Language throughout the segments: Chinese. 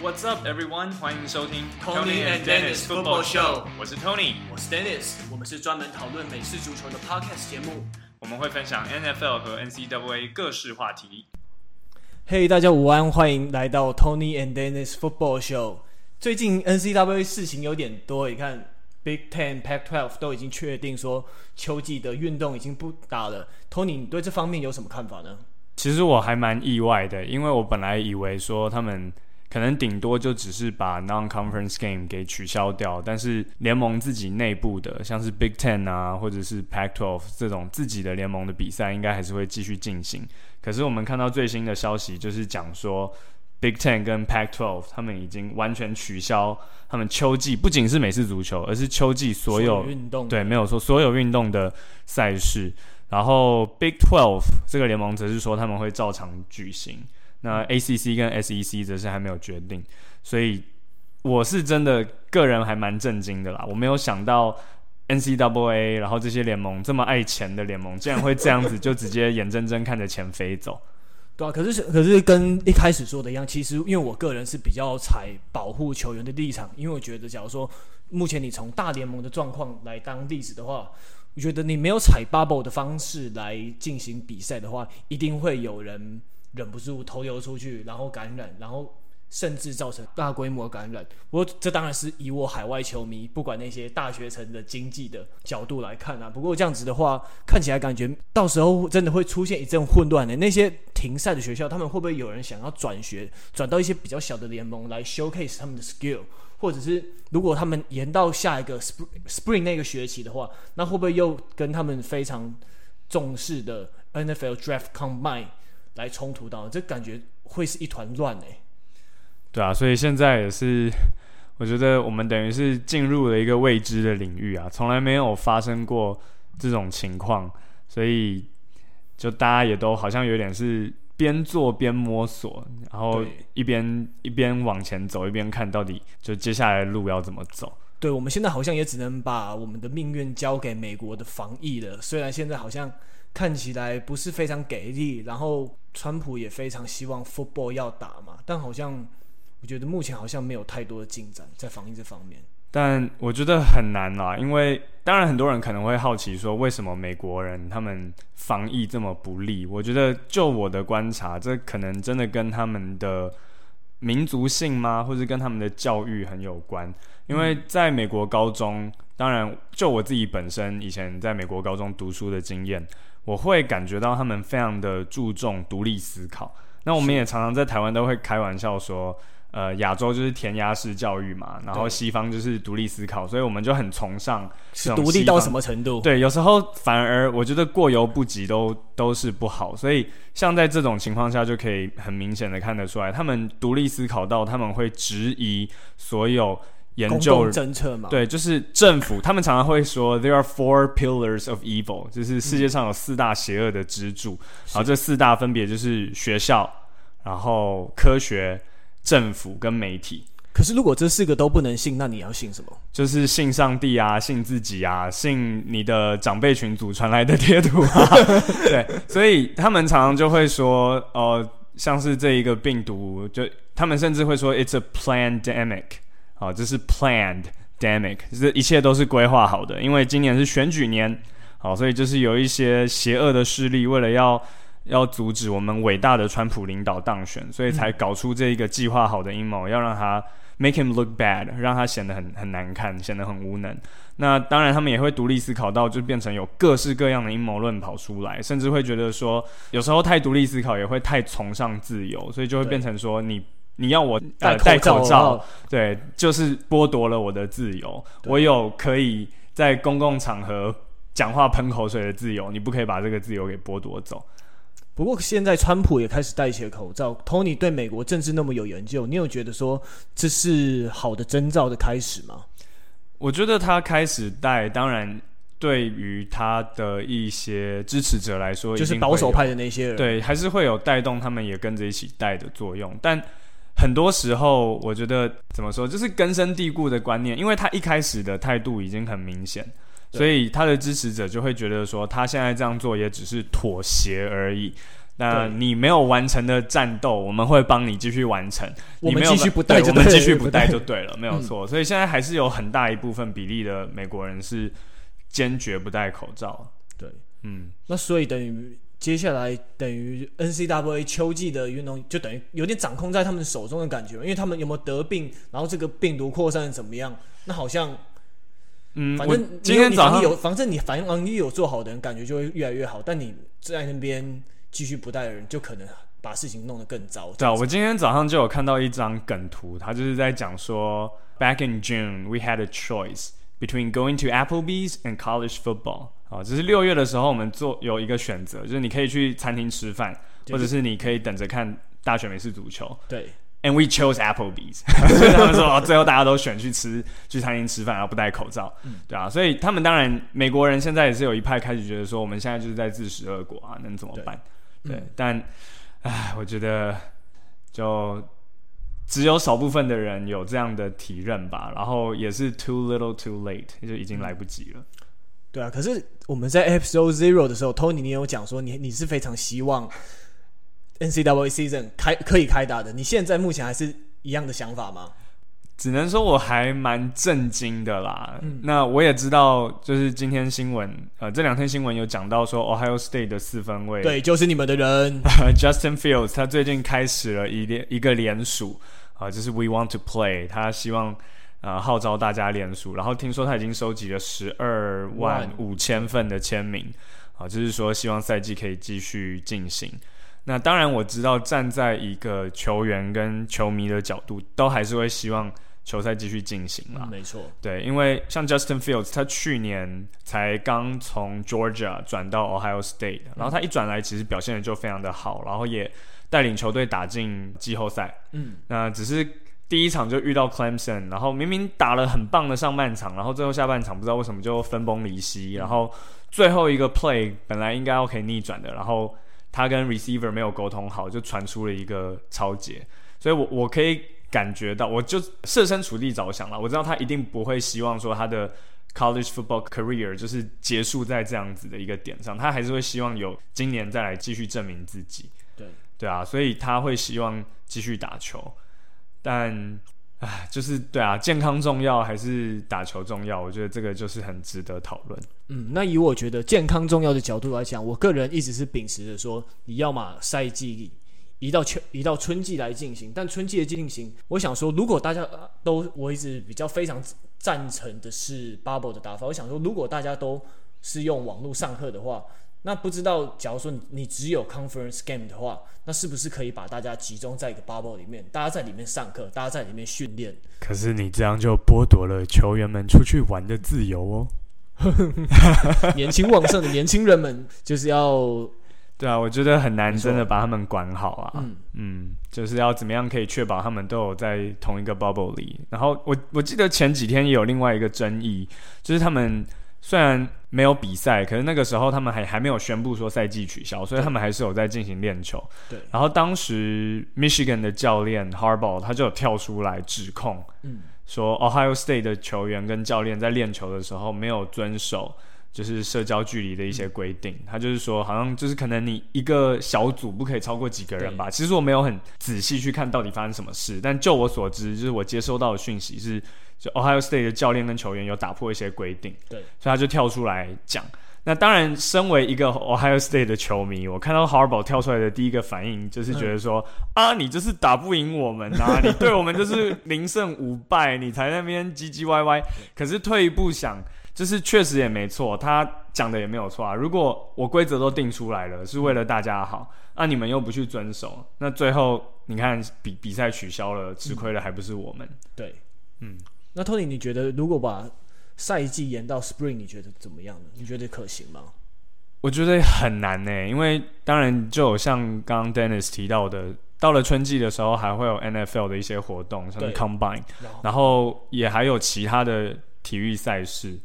What's up, everyone？欢迎收听 Tony and Dennis Football Show。我是 Tony，我是 Dennis。我们是专门讨论美式足球的 Podcast 节目。我们会分享 NFL 和 NCAA 各式话题。嘿，大家午安，欢迎来到 Tony and Dennis Football Show。最近 NCAA 事情有点多，你看 Big Ten、Pac-12 都已经确定说秋季的运动已经不打了。Tony，你对这方面有什么看法呢？其实我还蛮意外的，因为我本来以为说他们。可能顶多就只是把 non-conference game 给取消掉，但是联盟自己内部的，像是 Big Ten 啊，或者是 Pac-12 这种自己的联盟的比赛，应该还是会继续进行。可是我们看到最新的消息，就是讲说 Big Ten 跟 Pac-12 他们已经完全取消他们秋季，不仅是美式足球，而是秋季所有运动，对，没有说所有运动的赛事。然后 Big Twelve 这个联盟则是说他们会照常举行。那 ACC 跟 SEC 则是还没有决定，所以我是真的个人还蛮震惊的啦。我没有想到 NCAA，然后这些联盟这么爱钱的联盟，竟然会这样子就直接眼睁睁看着钱飞走。对啊，可是可是跟一开始说的一样，其实因为我个人是比较采保护球员的立场，因为我觉得假如说目前你从大联盟的状况来当例子的话，我觉得你没有采 bubble 的方式来进行比赛的话，一定会有人。忍不住投流出去，然后感染，然后甚至造成大规模感染。不过这当然是以我海外球迷，不管那些大学城的经济的角度来看啊。不过这样子的话，看起来感觉到时候真的会出现一阵混乱的。那些停赛的学校，他们会不会有人想要转学，转到一些比较小的联盟来 showcase 他们的 skill？或者是如果他们延到下一个 spring spring 那个学期的话，那会不会又跟他们非常重视的 NFL draft combine？来冲突到，这感觉会是一团乱诶。对啊，所以现在也是，我觉得我们等于是进入了一个未知的领域啊，从来没有发生过这种情况，所以就大家也都好像有点是边做边摸索，然后一边一边往前走，一边看到底就接下来的路要怎么走。对，我们现在好像也只能把我们的命运交给美国的防疫了，虽然现在好像。看起来不是非常给力，然后川普也非常希望 football 要打嘛，但好像我觉得目前好像没有太多的进展在防疫这方面。但我觉得很难啦，因为当然很多人可能会好奇说，为什么美国人他们防疫这么不利？我觉得就我的观察，这可能真的跟他们的民族性吗，或者跟他们的教育很有关。因为在美国高中，当然就我自己本身以前在美国高中读书的经验。我会感觉到他们非常的注重独立思考。那我们也常常在台湾都会开玩笑说，呃，亚洲就是填鸭式教育嘛，然后西方就是独立思考，所以我们就很崇尚是独立到什么程度？对，有时候反而我觉得过犹不及都都是不好。所以像在这种情况下，就可以很明显的看得出来，他们独立思考到他们会质疑所有。研究政策嘛，对，就是政府，他们常常会说 there are four pillars of evil，就是世界上有四大邪恶的支柱，嗯，然后这四大分别就是学校，然后科学、政府跟媒体。可是如果这四个都不能信，那你要信什么？就是信上帝啊，信自己啊，信你的长辈群组传来的贴图啊。对，所以他们常常就会说，呃，像是这一个病毒，就他们甚至会说 it's a plandemic。好，这是 planned，damic，这一切都是规划好的。因为今年是选举年，好，所以就是有一些邪恶的势力，为了要要阻止我们伟大的川普领导当选，所以才搞出这一个计划好的阴谋，要让他 make him look bad，让他显得很很难看，显得很无能。那当然，他们也会独立思考到，就变成有各式各样的阴谋论跑出来，甚至会觉得说，有时候太独立思考也会太崇尚自由，所以就会变成说你。你要我戴口罩，戴口罩，对，就是剥夺了我的自由。我有可以在公共场合讲话喷口水的自由，你不可以把这个自由给剥夺走。不过现在川普也开始戴起了口罩。Tony 对美国政治那么有研究，你有觉得说这是好的征兆的开始吗？我觉得他开始戴，当然对于他的一些支持者来说，就是保守派的那些人，对，还是会有带动他们也跟着一起戴的作用，但。很多时候，我觉得怎么说，就是根深蒂固的观念，因为他一开始的态度已经很明显，所以他的支持者就会觉得说，他现在这样做也只是妥协而已。那你没有完成的战斗，我们会帮你继续完成。我们继续不带我们继续不带就对了，没有嗯错。所以现在还是有很大一部分比例的美国人是坚决不戴口罩。对，嗯，那所以等于接下来等于 N C W A 秋季的运动就等于有点掌控在他们手中的感觉，因为他们有没有得病，然后这个病毒扩散怎么样，那好像嗯，反正今天早上你有，反正你防疫有做好的人，感觉就会越来越好。但你在那边继续不带的人，就可能把事情弄得更糟。对啊，我今天早上就有看到一张梗图，他就是在讲说，Back in June we had a choice between going to Applebee's and college football。啊，只是六月的时候，我们做有一个选择，就是你可以去餐厅吃饭，或者是你可以等着看大学美式足球。对 And we chose Applebee's，所 以他们说哦，最后大家都选去吃去餐厅吃饭，然后不戴口罩，嗯对啊，所以他们当然美国人现在也是有一派开始觉得说，我们现在就是在自食恶果啊，能怎么办？对但唉，我觉得就只有少部分的人有这样的体认吧，然后也是 too little too late，就已经来不及了。对啊，可是我们在 Episode Zero 的时候，Tony 你有讲说你你是非常希望 NCAA season 开可以开打的，你现在目前还是一样的想法吗？只能说我还蛮震惊的啦。嗯那我也知道，就是今天新闻，呃，这两天新闻有讲到说，Ohio State 的四分卫，对，就是你们的人。Justin Fields，他最近开始了一连一个联署啊，就是 We Want to Play，他希望呃号召大家联署，然后听说他已经收集了十二万五千份的签名啊，就是说希望赛季可以继续进行。那当然我知道，站在一个球员跟球迷的角度，都还是会希望球赛继续进行啦。嗯、没错，对，因为像 Justin Fields，他去年才刚从 Georgia 转到 Ohio State，然后他一转来，其实表现的就非常的好，然后也带领球队打进季后赛。嗯，那只是第一场就遇到 Clemson，然后明明打了很棒的上半场，然后最后下半场不知道为什么就分崩离析，然后最后一个 play 本来应该要可以逆转的，然后他跟 receiver 没有沟通好，就传出了一个超节，所以我我可以。感觉到，我就设身处地着想了。我知道他一定不会希望说他的 college football career 就是结束在这样子的一个点上，他还是会希望有今年再来继续证明自己。对对啊，所以他会希望继续打球。但，唉，就是对啊，健康重要还是打球重要？我觉得这个就是很值得讨论。嗯，那以我觉得健康重要的角度来讲，我个人一直是秉持着说，你要嘛赛季。移到秋，移到春季来进行，但春季的进行，我想说，如果大家都，我一直比较非常赞成的是 bubble 的打法。我想说，如果大家都是用网络上课的话，那不知道，假如说你你只有 conference game 的话，那是不是可以把大家集中在一个 bubble 里面，大家在里面上课，大家在里面训练？可是你这样就剥夺了球员们出去玩的自由哦。年轻旺盛的年轻人们就是要。对啊，我觉得很难真的把他们管好啊。嗯嗯，就是要怎么样可以确保他们都有在同一个 bubble 里。然后我我记得前几天也有另外一个争议，就是他们虽然没有比赛，可是那个时候他们还还没有宣布说赛季取消，所以他们还是有在进行练球。对。然后当时 Michigan 的教练 Harbaugh 他就有跳出来指控，嗯，说 Ohio State 的球员跟教练在练球的时候没有遵守。就是社交距离的一些规定，他就是说，好像就是可能你一个小组不可以超过几个人吧。其实我没有很仔细去看到底发生什么事，但就我所知，就是我接收到的讯息是，就 Ohio State 的教练跟球员有打破一些规定，对，所以他就跳出来讲。那当然，身为一个 Ohio State 的球迷，我看到 Harbaugh 跳出来的第一个反应就是觉得说，嗯、啊，你就是打不赢我们啊，你对我们就是零胜五败，你才那边唧唧歪歪。可是退一步想。就是确实也没错，他讲的也没有错啊。如果我规则都定出来了，是为了大家好，那、啊、你们又不去遵守，那最后你看比比赛取消了，吃亏的还不是我们？嗯、对，嗯。那 Tony，你觉得如果把赛季延到 Spring，你觉得怎么样呢？你觉得可行吗？我觉得很难呢、欸，因为当然就有像刚刚 Dennis 提到的，到了春季的时候还会有 NFL 的一些活动，像是 Combine，然后，然后也还有其他的体育赛事。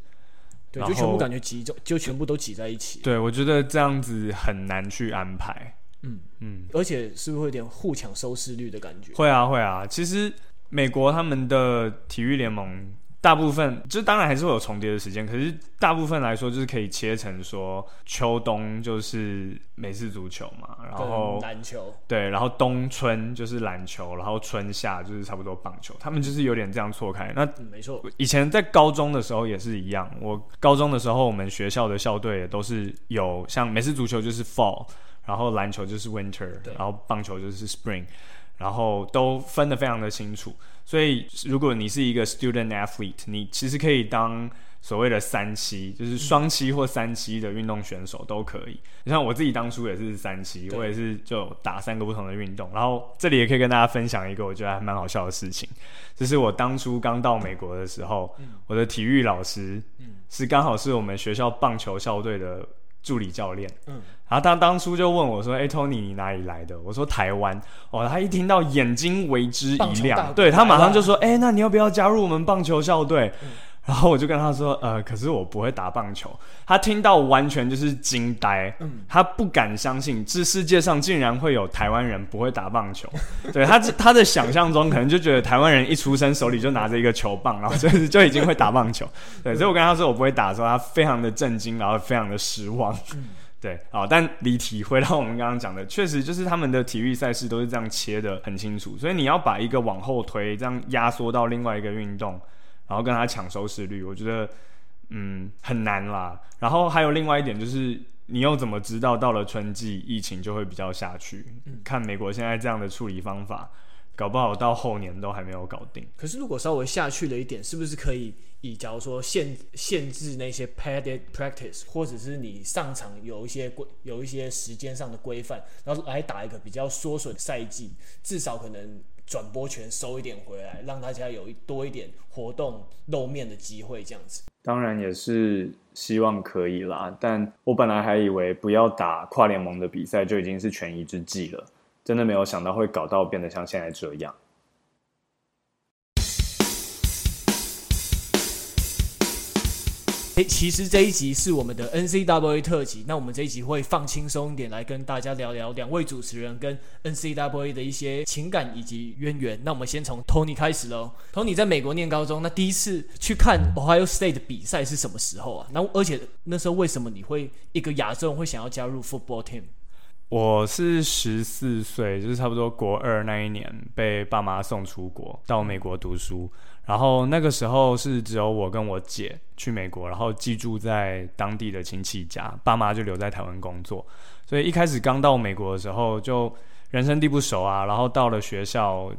对，就全部感觉集中，就全部都挤在一起。对，我觉得这样子很难去安排。嗯嗯，而且是不是会有点互抢收视率的感觉？会啊会啊，其实美国他们的体育联盟大部分就当然还是会有重叠的时间，可是大部分来说就是可以切成说秋冬就是美式足球嘛，然后篮球对，然后冬春就是篮球，然后春夏就是差不多棒球，他们就是有点这样错开。那、嗯、没错，以前在高中的时候也是一样，我高中的时候我们学校的校队也都是有像美式足球就是 fall，然后篮球就是 winter，然后棒球就是 spring。然后都分得非常的清楚，所以如果你是一个 student athlete，你其实可以当所谓的三期，就是双期或三期的运动选手都可以。你像我自己当初也是三期，我也是就打三个不同的运动。然后这里也可以跟大家分享一个我觉得还蛮好笑的事情，就是我当初刚到美国的时候，我的体育老师是刚好是我们学校棒球校队的。助理教练，嗯，然后他当初就问我说：“哎、欸，Tony，你哪里来的？”我说：“台湾。”哦，他一听到眼睛为之一亮，对，他马上就说：“哎、欸，那你要不要加入我们棒球校队？”嗯然后我就跟他说，呃，可是我不会打棒球。他听到完全就是惊呆，嗯，他不敢相信这世界上竟然会有台湾人不会打棒球。对，他，他的想象中可能就觉得台湾人一出生手里就拿着一个球棒，然后就是就已经会打棒球。对，所以我跟他说我不会打的时候，他非常的震惊，然后非常的失望。对，好，但离题回到我们刚刚讲的，确实就是他们的体育赛事都是这样切的很清楚，所以你要把一个往后推，这样压缩到另外一个运动。然后跟他抢收视率，我觉得嗯很难啦。然后还有另外一点就是，你又怎么知道到了春季疫情就会比较下去？嗯，看美国现在这样的处理方法，搞不好到后年都还没有搞定。可是如果稍微下去了一点，是不是可以以假如说限限制那些 padded practice，或者是你上场有一些规有一些时间上的规范，然后来打一个比较缩水的赛季，至少可能。转播权收一点回来，让大家有多一点活动露面的机会，这样子。当然也是希望可以啦，但我本来还以为不要打跨联盟的比赛就已经是权宜之计了，真的没有想到会搞到变得像现在这样。诶，其实这一集是我们的 N C W A 特辑。那我们这一集会放轻松一点，来跟大家聊聊两位主持人跟 N C W A 的一些情感以及渊源。那我们先从 Tony 开始喽。Tony 在美国念高中，那第一次去看 Ohio State 的比赛是什么时候啊？那而且那时候为什么你会一个亚洲人会想要加入 football team？我是十四岁，就是差不多国二那一年被爸妈送出国到美国读书。然后那个时候是只有我跟我姐去美国，然后寄住在当地的亲戚家，爸妈就留在台湾工作。所以一开始刚到美国的时候，就人生地不熟啊。然后到了学校，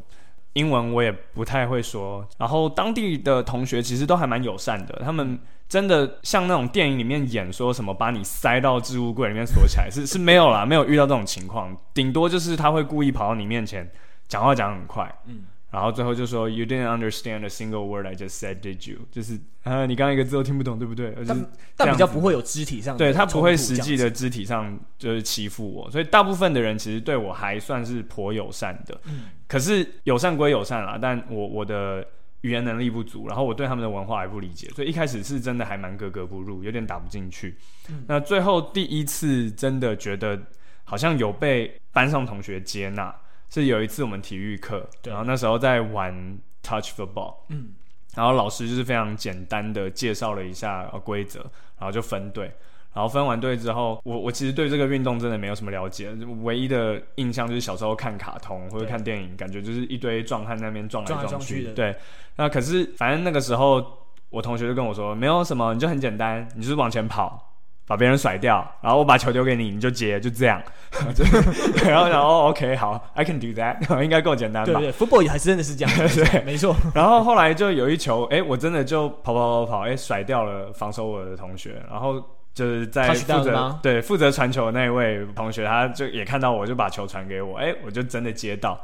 英文我也不太会说。然后当地的同学其实都还蛮友善的，他们真的像那种电影里面演说什么把你塞到置物柜里面锁起来，是 是没有啦，没有遇到这种情况。顶多就是他会故意跑到你面前，讲话讲很快，嗯。然后最后就说，You didn't understand a single word I just said, did you？就是啊，你刚刚一个字都听不懂，对不对？但但比较不会有肢体上，对，他不会实际的肢体上就是欺负我，所以大部分的人其实对我还算是颇友善的。嗯，可是友善归友善啦，但我我的语言能力不足，然后我对他们的文化还不理解，所以一开始是真的还蛮格格不入，有点打不进去。嗯，那最后第一次真的觉得好像有被班上同学接纳。是有一次我们体育课，然后那时候在玩 touch football，嗯，然后老师就是非常简单的介绍了一下规则，然后就分队，然后分完队之后，我我其实对这个运动真的没有什么了解，唯一的印象就是小时候看卡通或者看电影，感觉就是一堆壮汉那边撞来撞去，的，对，那可是反正那个时候我同学就跟我说，没有什么，你就很简单，你就是往前跑。把别人甩掉，然后我把球丢给你，你就接，就这样。然后，然后，OK，好，I can do that，应该够简单吧？对对，football 也还是真的是这样，对，没错。然后后来就有一球，哎，我真的就跑跑跑跑，哎，甩掉了防守我的同学。然后就是在负责对负责传球的那一位同学，他就也看到我，就把球传给我，哎，我就真的接到，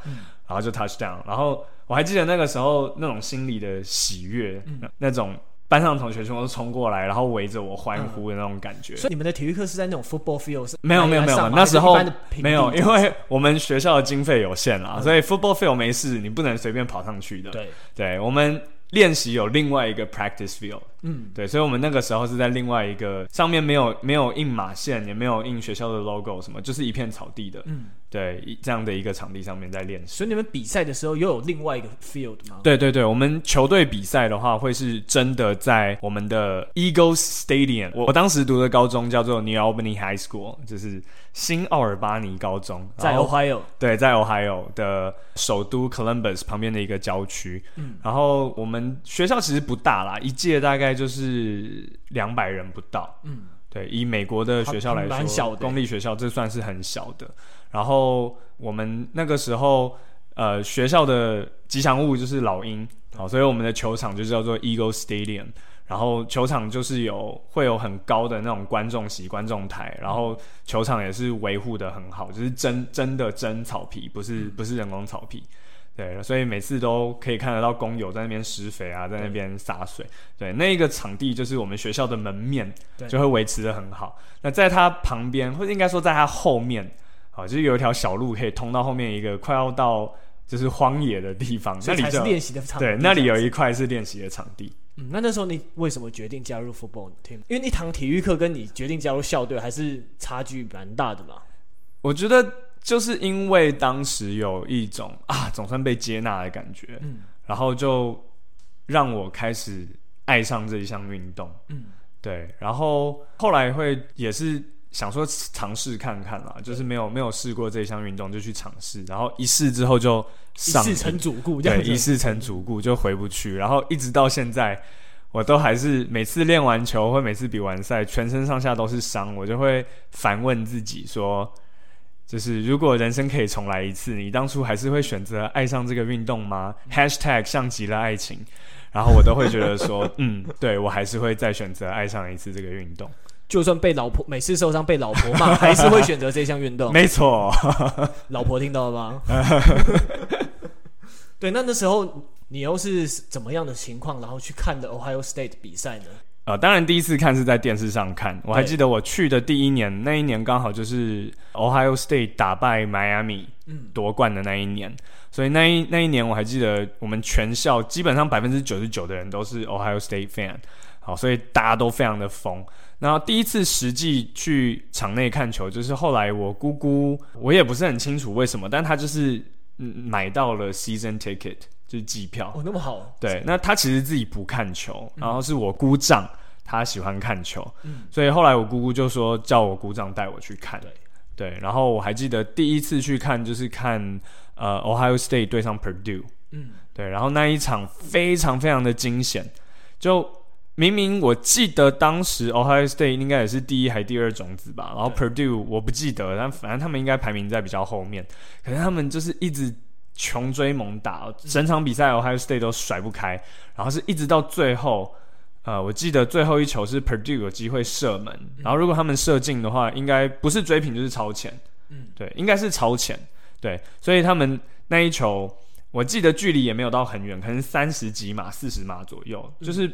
然后就 touchdown。然后我还记得那个时候那种心里的喜悦，那种。班上的同学全部都冲过来，然后围着我欢呼的那种感觉。嗯、所以你们的体育课是在那种 football field？没有没有没有，那时候没有，因为我们学校的经费有限啦，嗯、所以 football field 没事，你不能随便跑上去的。对对，我们练习有另外一个 practice field，嗯，对，所以我们那个时候是在另外一个上面没有没有印马线，也没有印学校的 logo 什么，就是一片草地的。嗯。对，这样的一个场地上面在练习。所以你们比赛的时候又有另外一个 field 吗？对对对，我们球队比赛的话，会是真的在我们的 Eagles Stadium。我我当时读的高中叫做 New Albany High School，就是新奥尔巴尼高中，在 Ohio。对，在 Ohio 的首都 Columbus 旁边的一个郊区。嗯，然后我们学校其实不大啦，一届大概就是两百人不到。嗯，对，以美国的学校来说，蛮小的，公立学校这算是很小的。然后我们那个时候，呃，学校的吉祥物就是老鹰，好，所以我们的球场就叫做 Eagle Stadium。然后球场就是有会有很高的那种观众席、观众台，然后球场也是维护的很好，就是真真的真草皮，不是不是人工草皮。对，所以每次都可以看得到工友在那边施肥啊，在那边洒水。对，那一个场地就是我们学校的门面，就会维持的很好。那在它旁边，或者应该说在它后面。好，就是有一条小路可以通到后面一个快要到就是荒野的地方，那里是练习的场地。对，那里有一块是练习的场地。嗯，那那时候你为什么决定加入 football team？因为一堂体育课跟你决定加入校队还是差距蛮大的嘛。我觉得就是因为当时有一种啊，总算被接纳的感觉，嗯，然后就让我开始爱上这一项运动，嗯，对，然后后来会也是。想说尝试看看啦，就是没有没有试过这项运动，就去尝试，然后一试之后就上，一试成主顾，对，一试成主顾就回不去，然后一直到现在，我都还是每次练完球或每次比完赛，全身上下都是伤，我就会反问自己说，就是如果人生可以重来一次，你当初还是会选择爱上这个运动吗？#hashtag 像极了爱情，然后我都会觉得说，嗯，对，我还是会再选择爱上一次这个运动。就算被老婆每次受伤被老婆骂，还是会选择这项运动。没错，老婆听到了吗？对，那那时候你又是怎么样的情况，然后去看的 Ohio State 比赛呢？呃，当然第一次看是在电视上看。我还记得我去的第一年，那一年刚好就是 Ohio State 打败 Miami 夺冠的那一年，所以那一那一年我还记得我们全校基本上百分之九十九的人都是 Ohio State fan，好，所以大家都非常的疯。然后第一次实际去场内看球，就是后来我姑姑，我也不是很清楚为什么，但她就是买到了 season ticket，就是机票。哦，那么好。对，那他其实自己不看球，然后是我姑丈，他喜欢看球，嗯，所以后来我姑姑就说叫我姑丈带我去看。对，对，然后我还记得第一次去看就是看呃 Ohio State 对上 Purdue，嗯，对，然后那一场非常非常的惊险，就。明明我记得当时 Ohio State 应该也是第一还第二种子吧，然后 Purdue 我不记得，但反正他们应该排名在比较后面。可是他们就是一直穷追猛打，整场比赛 Ohio State 都甩不开，然后是一直到最后，呃，我记得最后一球是 Purdue 有机会射门，然后如果他们射进的话，应该不是追平就是超前，嗯，对，应该是超前，对，所以他们那一球我记得距离也没有到很远，可能三十几码、四十码左右，就是。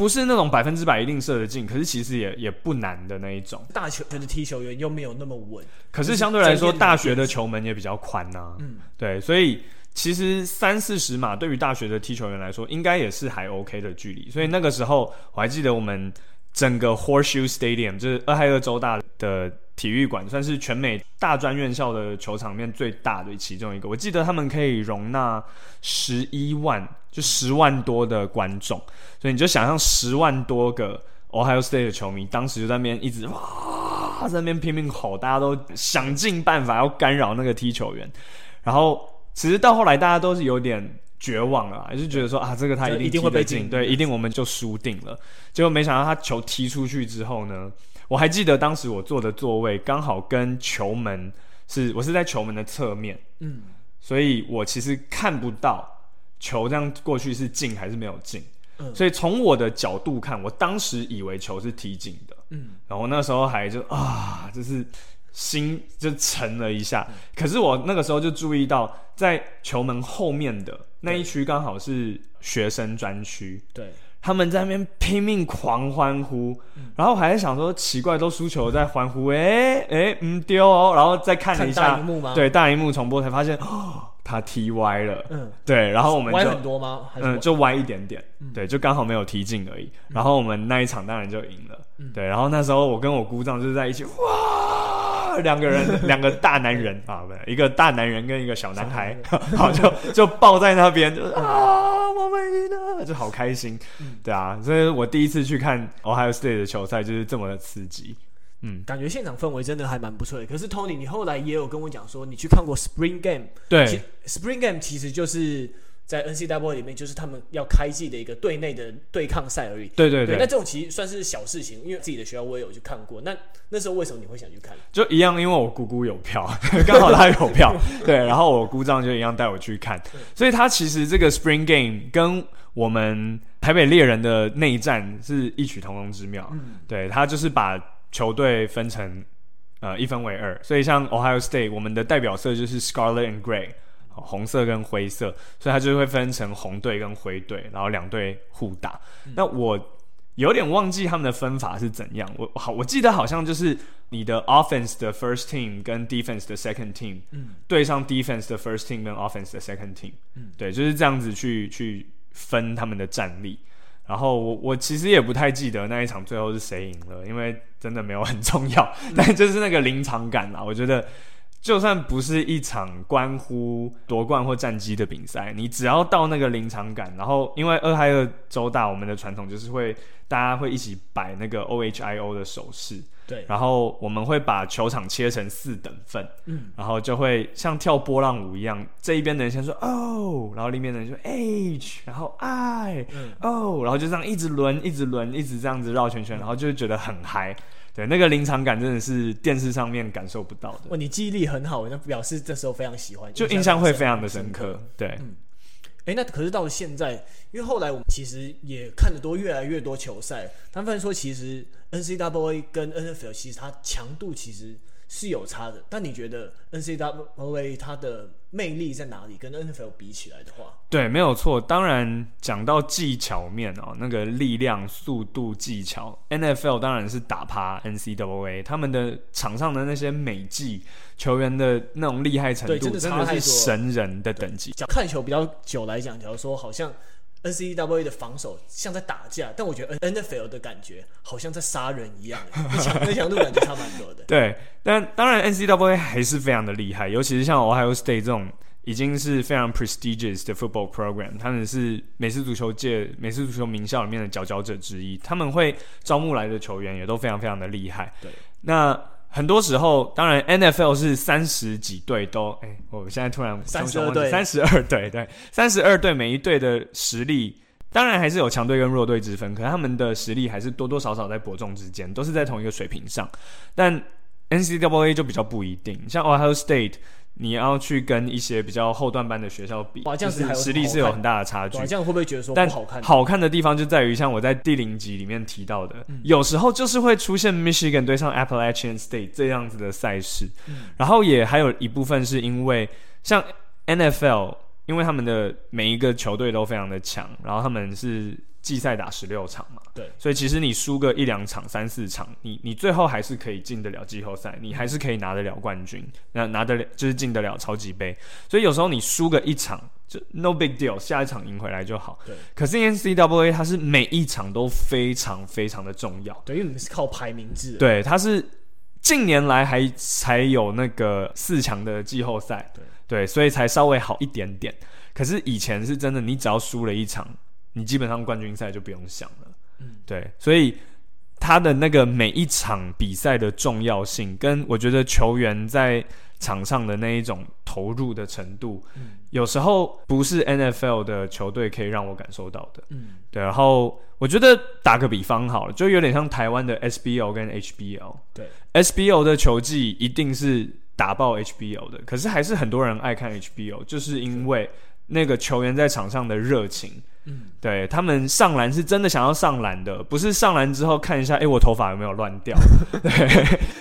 不是那种百分之百一定射得进，可是其实也也不难的那一种。大球的踢球员又没有那么稳，可是相对来说，大学的球门也比较宽呐、啊。嗯，对，所以其实三四十码对于大学的踢球员来说，应该也是还 OK 的距离。所以那个时候我还记得，我们整个 Horseshoe Stadium 就是俄亥俄州大的体育馆，算是全美大专院校的球场面最大的其中一个。我记得他们可以容纳十一万。就十万多的观众，所以你就想象十万多个 Ohio State 的球迷，当时就在那边一直哇，在那边拼命吼，大家都想尽办法要干扰那个踢球员。然后其实到后来，大家都是有点绝望了，还是觉得说啊，这个他一定一定会被进，对，一定我们就输定了。结果没想到他球踢出去之后呢，我还记得当时我坐的座位刚好跟球门是，我是在球门的侧面，嗯，所以我其实看不到。球这样过去是进还是没有进？嗯，所以从我的角度看，我当时以为球是踢进的。嗯，然后那时候还就啊，就是心就沉了一下。可是我那个时候就注意到，在球门后面的那一区刚好是学生专区。对，他们在那边拼命狂欢呼，然后还在想说奇怪，都输球在欢呼，哎哎，唔丢哦，然后再看了一下，大萤幕吗？对，大荧幕重播才发现他踢歪了，嗯，对，然后我们就歪很多吗？嗯，就歪一点点，对，就刚好没有踢进而已。然后我们那一场当然就赢了，对。然后那时候我跟我姑丈就是在一起，哇，两个人，两个大男人啊，不，一个大男人跟一个小男孩，好就就抱在那边，就啊，我们赢了，就好开心，对啊。所以我第一次去看 Ohio State 的球赛就是这么的刺激。嗯，感觉现场氛围真的还蛮不错的。可是 Tony，你后来也有跟我讲说，你去看过 Spring Game。对，Spring Game 其实就是在 NCAA 里面，就是他们要开季的一个队内的对抗赛而已。对对对，那这种其实算是小事情，因为自己的学校我也有去看过。那那时候为什么你会想去看？就一样，因为我姑姑有票，刚好她有票。对，然后我姑丈就一样带我去看。所以他其实这个 Spring Game 跟我们台北猎人的内战是异曲同工之妙。嗯，对他就是把。球队分成呃一分为二，所以像 Ohio State，我们的代表色就是 Scarlet and Gray，红色跟灰色，所以它就会分成红队跟灰队，然后两队互打。嗯、那我有点忘记他们的分法是怎样，我好我记得好像就是你的 Offense 的 First Team 跟 Defense 的 Second Team，嗯，对上 Defense 的 First Team 跟 Offense 的 Second Team，嗯，对，就是这样子去去分他们的战力。然后我我其实也不太记得那一场最后是谁赢了，因为真的没有很重要。嗯、但就是那个临场感啊，我觉得就算不是一场关乎夺冠或战绩的比赛，你只要到那个临场感，然后因为俄亥俄州大，我们的传统就是会大家会一起摆那个 O H I O 的手势。对，然后我们会把球场切成四等份，嗯，然后就会像跳波浪舞一样，这一边的人先说哦，然后另一边的人说 H，然后 I，嗯，哦，然后就这样一直轮，一直轮，一直这样子绕圈圈，然后就会觉得很嗨。对，那个临场感真的是电视上面感受不到的。哇，你记忆力很好，那表示这时候非常喜欢，就印象会非常的深刻。对，嗯。哎，那可是到了现在，因为后来我们其实也看得多越来越多球赛，他们发现说，其实 N C W A 跟 NFL 其实它强度其实是有差的。但你觉得 NCAA 它的魅力在哪里？跟 NFL 比起来的话，对，没有错。当然讲到技巧面哦，那个力量、速度、技巧，NFL 当然是打趴 N C W A 他们的场上的那些美技。球员的那种厉害程度，真的，真的是神人的等级。讲看球比较久来讲，假如说好像 NCAA 的防守像在打架，但我觉得 NFL 的感觉好像在杀人一样，那强 度感觉差蛮多的。对，但当然 N C W A 还是非常的厉害，尤其是像 Ohio State 这种已经是非常 prestigious 的 football program，他们是美式足球界美式足球名校里面的佼佼者之一，他们会招募来的球员也都非常非常的厉害。对，那。很多时候，当然 NFL 是三十几队都，哎、欸，我现在突然三十二队，三十二队，对，三十二队每一队的实力，当然还是有强队跟弱队之分，可是他们的实力还是多多少少在伯仲之间，都是在同一个水平上。但 NCAA 就比较不一定，像 Ohio State。你要去跟一些比较后段班的学校比，哇，这样子还实力是有很大的差距。这样会不会觉得说不好看？但好看的地方就在于，像我在第零集里面提到的，嗯、有时候就是会出现 Michigan 对上 Appalachian State 这样子的赛事。嗯、然后也还有一部分是因为，像 NFL，因为他们的每一个球队都非常的强，然后他们是。季赛打十六场嘛，对，所以其实你输个一两场、三四场，你你最后还是可以进得了季后赛，你还是可以拿得了冠军，那拿得了就是进得了超级杯。所以有时候你输个一场就 no big deal，下一场赢回来就好。对，可是 N C W A 它是每一场都非常非常的重要，对，因为你们是靠排名制。对，它是近年来还才有那个四强的季后赛，对对，所以才稍微好一点点。可是以前是真的，你只要输了一场。你基本上冠军赛就不用想了，嗯，对，所以他的那个每一场比赛的重要性，跟我觉得球员在场上的那一种投入的程度，嗯，有时候不是 NFL 的球队可以让我感受到的，嗯，对。然后我觉得打个比方好了，就有点像台湾的 SBL 跟 HBL，对，SBL 的球技一定是打爆 HBL 的，可是还是很多人爱看 HBL，就是因为那个球员在场上的热情。嗯，对，他们上篮是真的想要上篮的，不是上篮之后看一下，哎，我头发有没有乱掉？对，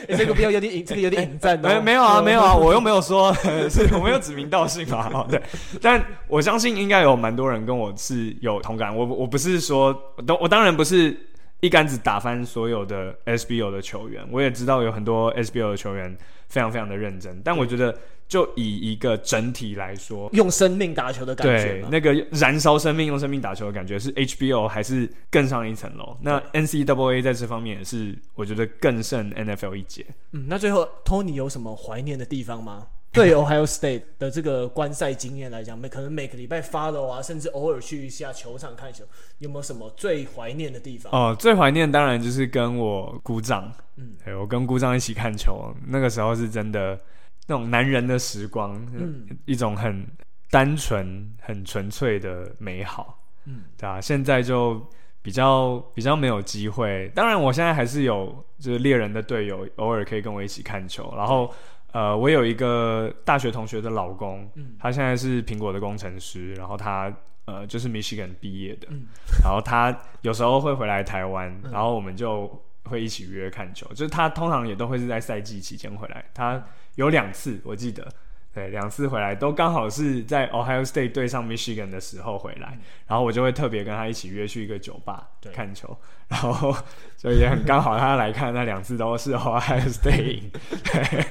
欸、这个不要有点隐，这个有点隐战、哦。没 没有啊，没有啊，我又没有说，是我没有指名道姓嘛。哦，对，但我相信应该有蛮多人跟我是有同感。我我不是说，我当然不是一竿子打翻所有的 SBO 的球员。我也知道有很多 SBO 的球员非常非常的认真，但我觉得就以一个整体来说，用生命打球的感觉，对那个燃烧生命、用生命打球的感觉，是 HBO 还是更上一层楼？那 NCAA 在这方面也是，我觉得更胜 NFL 一截。嗯，那最后 Tony 有什么怀念的地方吗？对 Ohio State 的这个观赛经验来讲，每可能每个礼拜 follow 啊，甚至偶尔去一下球场看球，有没有什么最怀念的地方？哦，最怀念当然就是跟我姑丈，嗯，我跟姑丈一起看球，那个时候是真的那种男人的时光，嗯，一种很单纯、很纯粹的美好，嗯，对啊，现在就比较比较没有机会。当然，我现在还是有就是猎人的队友，偶尔可以跟我一起看球，然后。呃，我有一个大学同学的老公，嗯、他现在是苹果的工程师，然后他呃就是 Michigan 毕业的，嗯、然后他有时候会回来台湾，嗯、然后我们就会一起约看球，就是他通常也都会是在赛季期间回来，他有两次我记得。对，两次回来都刚好是在 Ohio State 对上 Michigan 的时候回来，嗯、然后我就会特别跟他一起约去一个酒吧看球，然后 所以也很刚好他来看那两次都是 Ohio State，对，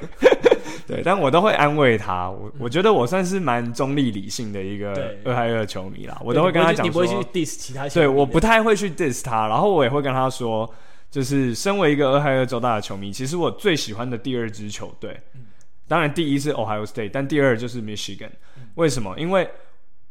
对，但我都会安慰他，我我觉得我算是蛮中立理性的一个俄亥俄球迷啦，对我都会跟他讲说，你不会去 diss 其他球迷，对，我不太会去 diss 他，然后我也会跟他说，就是身为一个俄亥俄州大的球迷，其实我最喜欢的第二支球队。嗯当然，第一是 Ohio State，但第二就是 Michigan。为什么？因为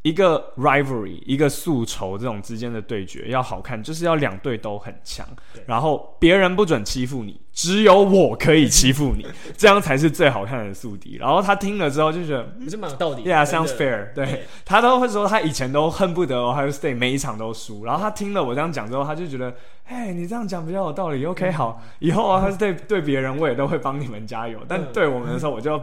一个 rivalry，一个宿仇这种之间的对决要好看，就是要两队都很强，然后别人不准欺负你，只有我可以欺负你，这样才是最好看的宿敌。然后他听了之后就觉得，是蛮有道理。Yeah，sounds fair 对。对，他都会说，他以前都恨不得 Ohio State 每一场都输。然后他听了我这样讲之后，他就觉得。哎，你这样讲比较有道理。OK，好，以后啊，他是对对别人，我也都会帮你们加油。但对我们的时候，我就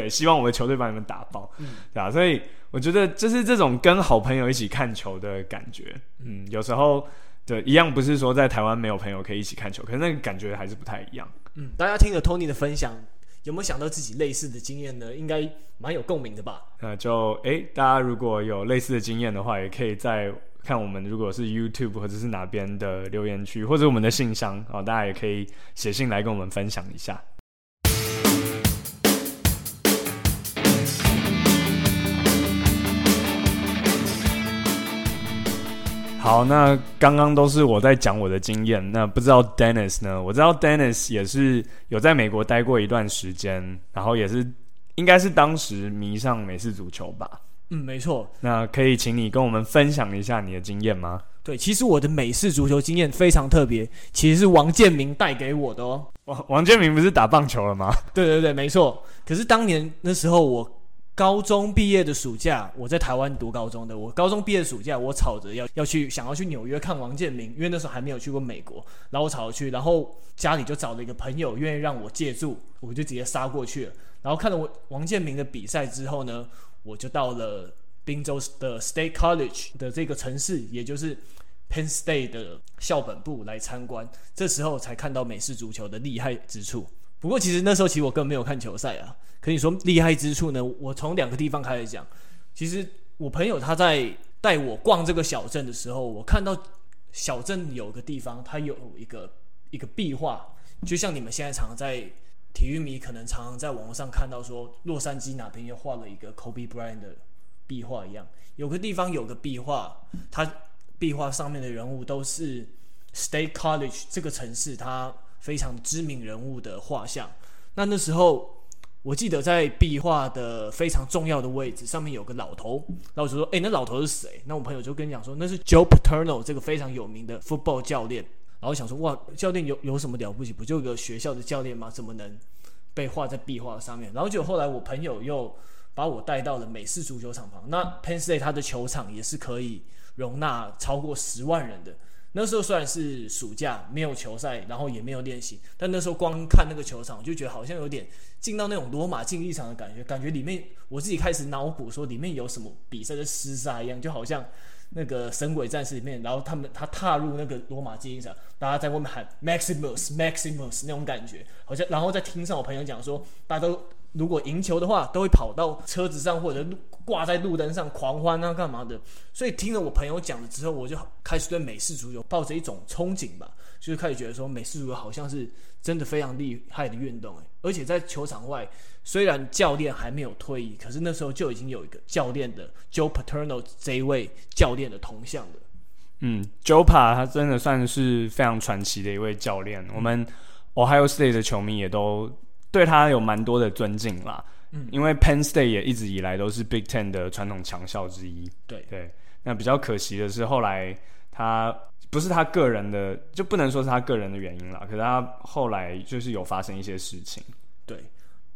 对希望我的球队把你们打爆，嗯对啊？所以我觉得就是这种跟好朋友一起看球的感觉。嗯，有时候对一样，不是说在台湾没有朋友可以一起看球，可是那个感觉还是不太一样。嗯，大家听了 Tony 的分享，有没有想到自己类似的经验呢？应该蛮有共鸣的吧？那就哎，大家如果有类似的经验的话，也可以在。看我们如果是 YouTube 或者是哪边的留言区，或者我们的信箱啊，大家也可以写信来跟我们分享一下。好，那刚刚都是我在讲我的经验，那不知道 Dennis 呢？我知道 Dennis 也是有在美国待过一段时间，然后也是应该是当时迷上美式足球吧。嗯，没错。那可以请你跟我们分享一下你的经验吗？对，其实我的美式足球经验非常特别，其实是王建民带给我的哦。王王建民不是打棒球了吗？对对对，没错。可是当年那时候我高中毕业的暑假，我在台湾读高中的。我高中毕业暑假，我吵着要要去想要去纽约看王建民，因为那时候还没有去过美国。然后我吵着去，然后家里就找了一个朋友愿意让我借住，我就直接杀过去了。然后看了我王建民的比赛之后呢，我就到了宾州的 State College 的这个城市，也就是 Penn State 的校本部来参观。这时候才看到美式足球的厉害之处。不过，其实那时候其实我根本没有看球赛啊。可以说厉害之处呢，我从两个地方开始讲。其实我朋友他在带我逛这个小镇的时候，我看到小镇有个地方，它有一个一个壁画，就像你们现在常在。体育迷可能常常在网络上看到说，洛杉矶哪边又画了一个 Kobe Bryant 的壁画一样，有个地方有个壁画，它壁画上面的人物都是 State College 这个城市它非常知名人物的画像。那那时候我记得在壁画的非常重要的位置上面有个老头，然后我就说：“哎、那老头是谁？”那我朋友就跟讲说：“那是 Joe Paterno 这个非常有名的 football 教练。”然后想说，哇，教练有有什么了不起？不就一个学校的教练吗？怎么能被画在壁画上面？然后就后来我朋友又把我带到了美式足球场旁。那 Penn State 它的球场也是可以容纳超过十万人的。那时候虽然是暑假，没有球赛，然后也没有练习，但那时候光看那个球场，就觉得好像有点进到那种罗马竞技场的感觉，感觉里面我自己开始脑补说里面有什么比赛的厮杀一样，就好像。那个神鬼战士里面，然后他们他踏入那个罗马竞技场，大家在外面喊 Maximus Maximus 那种感觉，好像然后在听上我朋友讲说，大家都如果赢球的话，都会跑到车子上或者挂在路灯上狂欢啊，干嘛的。所以听了我朋友讲了之后，我就开始对美式足球抱着一种憧憬吧，就是开始觉得说美式足球好像是真的非常厉害的运动诶。而且在球场外，虽然教练还没有退役，可是那时候就已经有一个教练的 Joe Paterno 这一位教练的铜像的。嗯，Joe Pa 他真的算是非常传奇的一位教练，我们 Ohio State 的球迷也都对他有蛮多的尊敬啦。嗯，因为 Penn State 也一直以来都是 Big Ten 的传统强校之一。对对，那比较可惜的是，后来他不是他个人的，就不能说是他个人的原因啦。可是他后来就是有发生一些事情。对，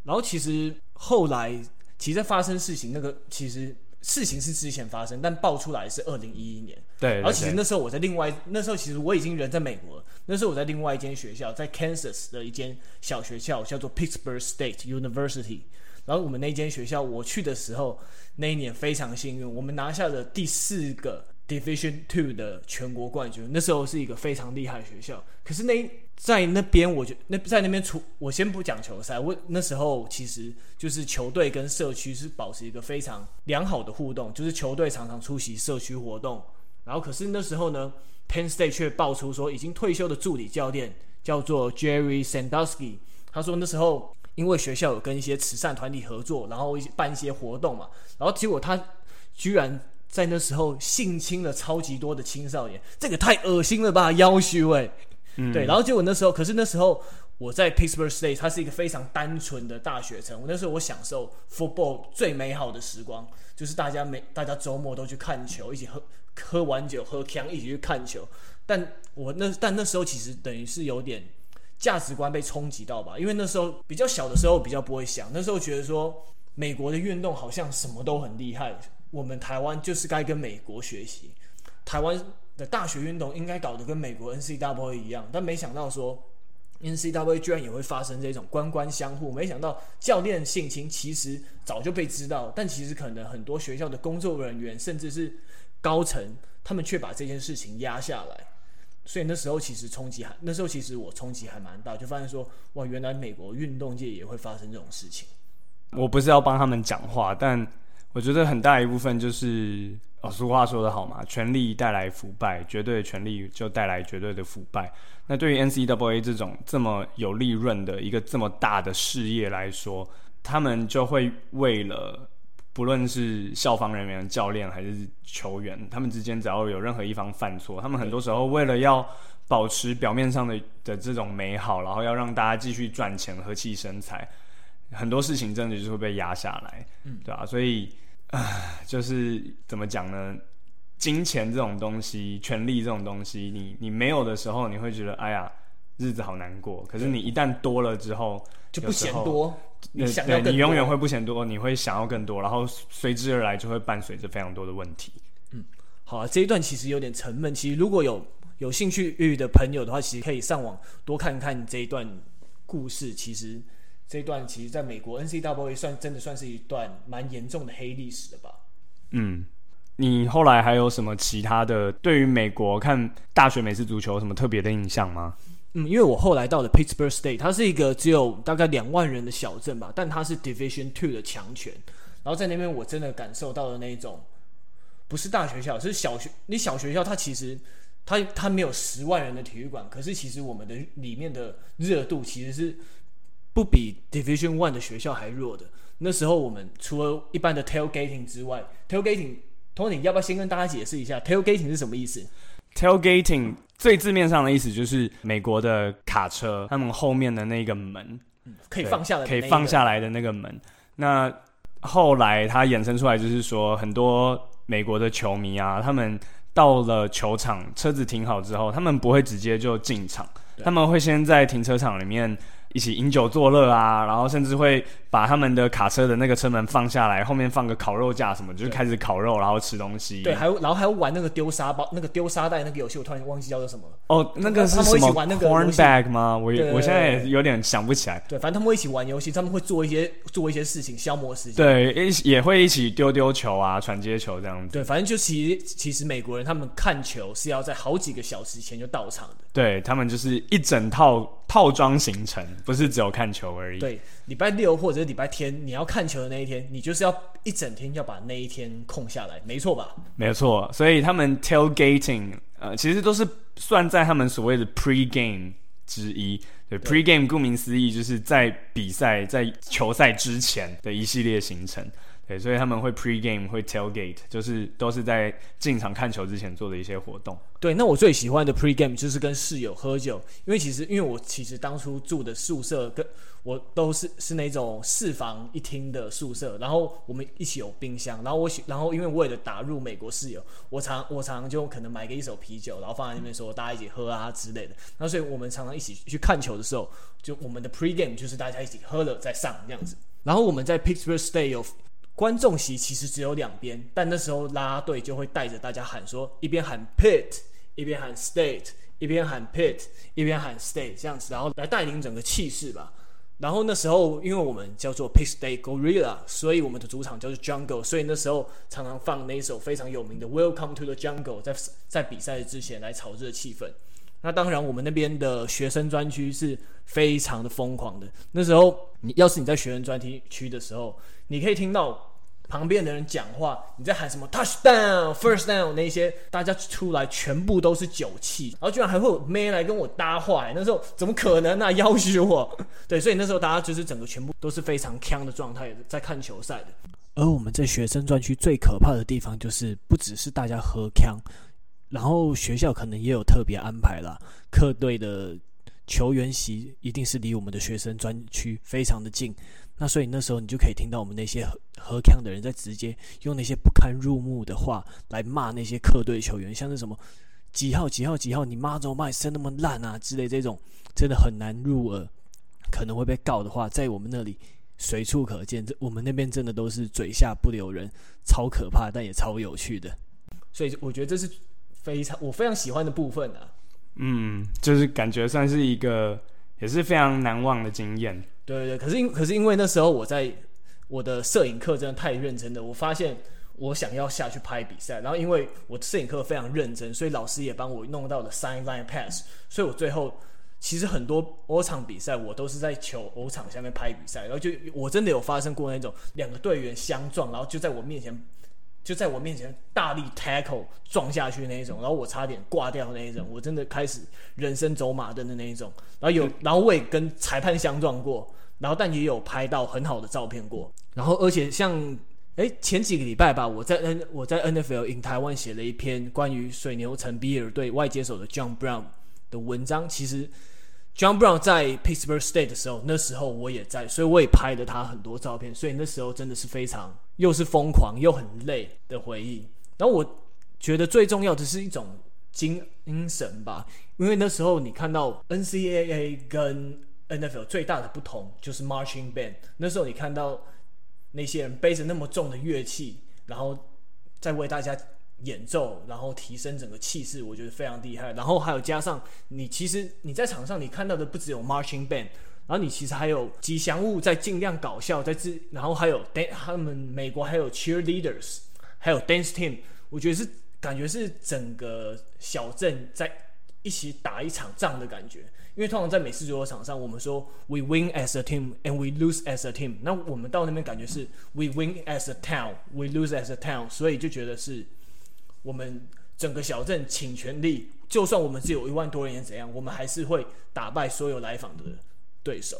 然后其实后来其实在发生事情，那个其实。事情是之前发生，但爆出来是二零一一年。对，然后其实那时候我在另外，那时候其实我已经人在美国了。那时候我在另外一间学校，在 Kansas 的一间小学校，叫做 Pittsburgh State University。然后我们那间学校，我去的时候，那一年非常幸运，我们拿下了第四个 Division Two 的全国冠军。那时候是一个非常厉害的学校。可是那在那边，我就那在那边出，我先不讲球赛。我那时候其实就是球队跟社区是保持一个非常良好的互动，就是球队常常出席社区活动。然后可是那时候呢，Penn State 却爆出说已经退休的助理教练叫做 Jerry Sandusky，他说那时候。因为学校有跟一些慈善团体合作，然后一些办一些活动嘛，然后结果他居然在那时候性侵了超级多的青少年，这个太恶心了吧，夭寿哎，嗯、对，然后结果那时候，可是那时候我在 Pittsburgh State，它是一个非常单纯的大学城，我那时候我享受 football 最美好的时光，就是大家每大家周末都去看球，一起喝喝完酒喝锵，一起去看球，但我那但那时候其实等于是有点。价值观被冲击到吧，因为那时候比较小的时候比较不会想，那时候觉得说美国的运动好像什么都很厉害，我们台湾就是该跟美国学习，台湾的大学运动应该搞得跟美国 N C W 一样，但没想到说 N C W 居然也会发生这种官官相护，没想到教练性情其实早就被知道，但其实可能很多学校的工作人员甚至是高层，他们却把这件事情压下来。所以那时候其实冲击还，那时候其实我冲击还蛮大，就发现说，哇，原来美国运动界也会发生这种事情。我不是要帮他们讲话，但我觉得很大一部分就是，哦，俗话说得好嘛，权力带来腐败，绝对的权力就带来绝对的腐败。那对于 NCAA 这种这么有利润的一个这么大的事业来说，他们就会为了。不论是校方人员、教练还是球员，他们之间只要有任何一方犯错，他们很多时候为了要保持表面上的的这种美好，然后要让大家继续赚钱、和气生财，很多事情真的就是会被压下来，嗯，对吧？所以，啊，就是怎么讲呢？金钱这种东西，权力这种东西，你你没有的时候，你会觉得哎呀，日子好难过。可是你一旦多了之后，就不嫌多。你想要对，你永远会不嫌多，你会想要更多，然后随之而来就会伴随着非常多的问题。嗯，好啊，这一段其实有点沉闷。其实如果有有兴趣的朋友的话，其实可以上网多看看这一段故事。其实这一段其实在美国 N C W A 算真的算是一段蛮严重的黑历史的吧。嗯，你后来还有什么其他的对于美国看大学美式足球有什么特别的印象吗？嗯，因为我后来到了 Pittsburgh State，它是一个只有大概两万人的小镇吧，但它是 Division Two 的强权。然后在那边，我真的感受到了那种，不是大学校，是小学。你小学校它其实它它没有十万人的体育馆，可是其实我们的里面的热度其实是不比 Division One 的学校还弱的。那时候我们除了一般的 tailgating 之外，tailgating，Tony 要不要先跟大家解释一下 tailgating 是什么意思？tailgating 最字面上的意思就是美国的卡车，他们后面的那个门，嗯、可以放下来，可以放下来的那个门。那后来它衍生出来，就是说很多美国的球迷啊，他们到了球场，车子停好之后，他们不会直接就进场，他们会先在停车场里面。一起饮酒作乐啊，然后甚至会把他们的卡车的那个车门放下来，后面放个烤肉架什么，就是开始烤肉，然后吃东西。对，还有然后还要玩那个丢沙包、那个丢沙袋那个游戏，我突然忘记叫做什么了。哦，那个是什么？他们会一起玩那个 corn bag 吗？我我现在也有点想不起来。对，反正他们会一起玩游戏，他们会做一些做一些事情消磨时间。对，也也会一起丢丢球啊，传接球这样子。对，反正就其实其实美国人他们看球是要在好几个小时前就到场的。对，他们就是一整套。套装行程，不是只有看球而已。对，礼拜六或者是礼拜天你要看球的那一天，你就是要一整天要把那一天空下来，没错吧？没有错，所以他们 tailgating 呃，其实都是算在他们所谓的 pre-game 之一。对，pre-game 顾名思义就是在比赛在球赛之前的一系列行程。对，所以他们会 pre-game 会 tailgate，就是都是在进场看球之前做的一些活动。对，那我最喜欢的 pre-game 就是跟室友喝酒，因为其实因为我其实当初住的宿舍跟我都是是那种四房一厅的宿舍，然后我们一起有冰箱，然后我喜然后因为为了打入美国室友，我常我常常就可能买个一手啤酒，然后放在那边说大家一起喝啊之类的。那所以我们常常一起去看球的时候，就我们的 pre-game 就是大家一起喝了再上这样子。然后我们在 Pittsburgh State 有。观众席其实只有两边，但那时候啦啦队就会带着大家喊说，一边喊 pit，一边喊 State，一边喊 pit，一边喊 State 这样子，然后来带领整个气势吧。然后那时候，因为我们叫做 pit State Gorilla，所以我们的主场叫做 Jungle，所以那时候常常放那一首非常有名的 Welcome to the Jungle，在在比赛之前来炒热气氛。那当然，我们那边的学生专区是非常的疯狂的。那时候，你要是你在学生专题区的时候，你可以听到。旁边的人讲话，你在喊什么 touchdown、first down 那些，大家出来全部都是酒气，然后居然还会有妹来跟我搭话，那时候怎么可能啊？要挟我？对，所以那时候大家就是整个全部都是非常锵的状态，在看球赛的。而我们在学生专区最可怕的地方，就是不只是大家喝锵，然后学校可能也有特别安排啦，客队的球员席一定是离我们的学生专区非常的近。那所以那时候你就可以听到我们那些喝喝锵的人在直接用那些不堪入目的话来骂那些客队球员，像是什么几号几号几号，你妈怎么把你声那么烂啊之类这种，真的很难入耳，可能会被告的话，在我们那里随处可见。这我们那边真的都是嘴下不留人，超可怕，但也超有趣的。所以我觉得这是非常我非常喜欢的部分啊。嗯，就是感觉算是一个也是非常难忘的经验。对对对，可是因可是因为那时候我在我的摄影课真的太认真了，我发现我想要下去拍比赛，然后因为我摄影课非常认真，所以老师也帮我弄到了 sideline pass，所以我最后其实很多欧场比赛我都是在球欧场下面拍比赛，然后就我真的有发生过那种两个队员相撞，然后就在我面前就在我面前大力 tackle 撞下去那一种，然后我差点挂掉那一种，我真的开始人生走马灯的那一种，然后有然后我也跟裁判相撞过。然后，但也有拍到很好的照片过。然后，而且像，诶前几个礼拜吧，我在 N 我在 NFL in 台湾写了一篇关于水牛城比尔对外接手的 John Brown 的文章。其实，John Brown 在 Pittsburgh State 的时候，那时候我也在，所以我也拍了他很多照片。所以那时候真的是非常又是疯狂又很累的回忆。然后我觉得最重要的是一种精神吧，因为那时候你看到 NCAA 跟 NFL 最大的不同就是 marching band。那时候你看到那些人背着那么重的乐器，然后在为大家演奏，然后提升整个气势，我觉得非常厉害。然后还有加上你，其实你在场上你看到的不只有 marching band，然后你其实还有吉祥物在尽量搞笑，在自，然后还有他们美国还有 cheerleaders，还有 dance team，我觉得是感觉是整个小镇在一起打一场仗的感觉。因为通常在美式足球场上，我们说 we win as a team and we lose as a team。那我们到那边感觉是 we win as a town，we lose as a town。所以就觉得是我们整个小镇倾全力，就算我们只有一万多人怎样，我们还是会打败所有来访的对手。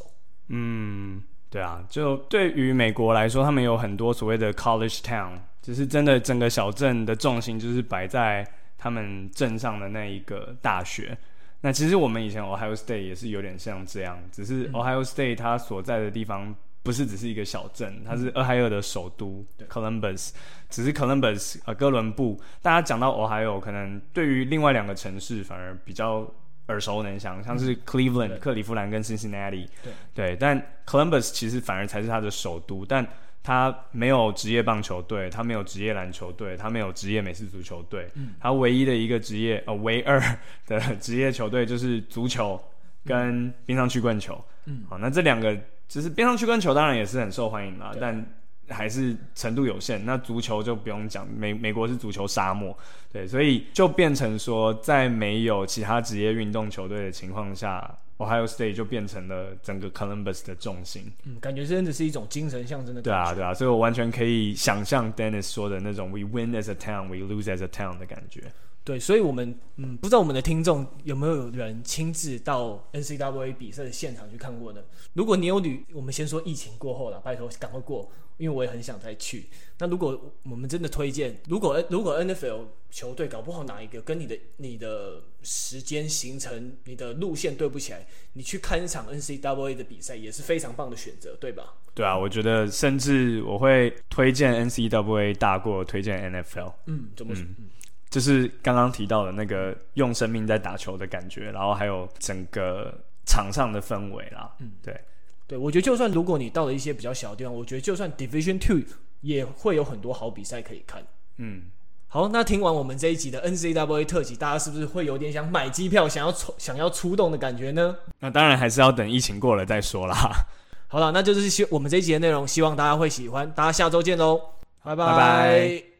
嗯，对啊，就对于美国来说，他们有很多所谓的 college town，就是真的整个小镇的重心就是摆在他们镇上的那一个大学。那其实我们以前 Ohio State 也是有点像这样，只是 Ohio State 它所在的地方不是只是一个小镇，它是俄亥俄的首都 Columbus，只是 Columbus 呃哥伦布。大家讲到 Ohio，可能对于另外两个城市反而比较耳熟能详，像是 Cleveland 克利夫兰跟 Cincinnati，对，对，但 Columbus 其实反而才是它的首都，但。他没有职业棒球队，他没有职业篮球队，他没有职业美式足球队。嗯、他唯一的一个职业，呃，唯二 的职业球队就是足球跟冰上曲棍球。嗯，好，那这两个就是冰上曲棍球当然也是很受欢迎啦，但还是程度有限。那足球就不用讲，美美国是足球沙漠，对，所以就变成说，在没有其他职业运动球队的情况下 Ohio State 就变成了整个 Columbus 的重心。嗯，感觉真的是一种精神象征的感觉。对啊，对啊，所以我完全可以想象 Dennis 说的那种 “We win as a town, we lose as a town” 的感觉。对，所以，我们嗯，不知道我们的听众有没有人亲自到 N C W A 比赛的现场去看过呢？如果你有旅，我们先说疫情过后了，拜托赶快过，因为我也很想再去。那如果我们真的推荐，如果如果 NFL 球队搞不好哪一个跟你的你的时间行程、你的路线对不起来，你去看一场 N C W A 的比赛也是非常棒的选择，对吧？对啊，我觉得甚至我会推荐 N C W A 大过推荐 NFL。嗯，怎么说？嗯就是刚刚提到的那个用生命在打球的感觉，然后还有整个场上的氛围啦。嗯，对，对，我觉得就算如果你到了一些比较小的地方，我觉得就算 Division Two 也会有很多好比赛可以看。嗯，好，那听完我们这一集的 N C W A 特辑，大家是不是会有点想买机票、想要出、想要出动的感觉呢？那当然还是要等疫情过了再说啦。好了，那就是希我们这一集的内容，希望大家会喜欢。大家下周见喽，拜拜。拜拜。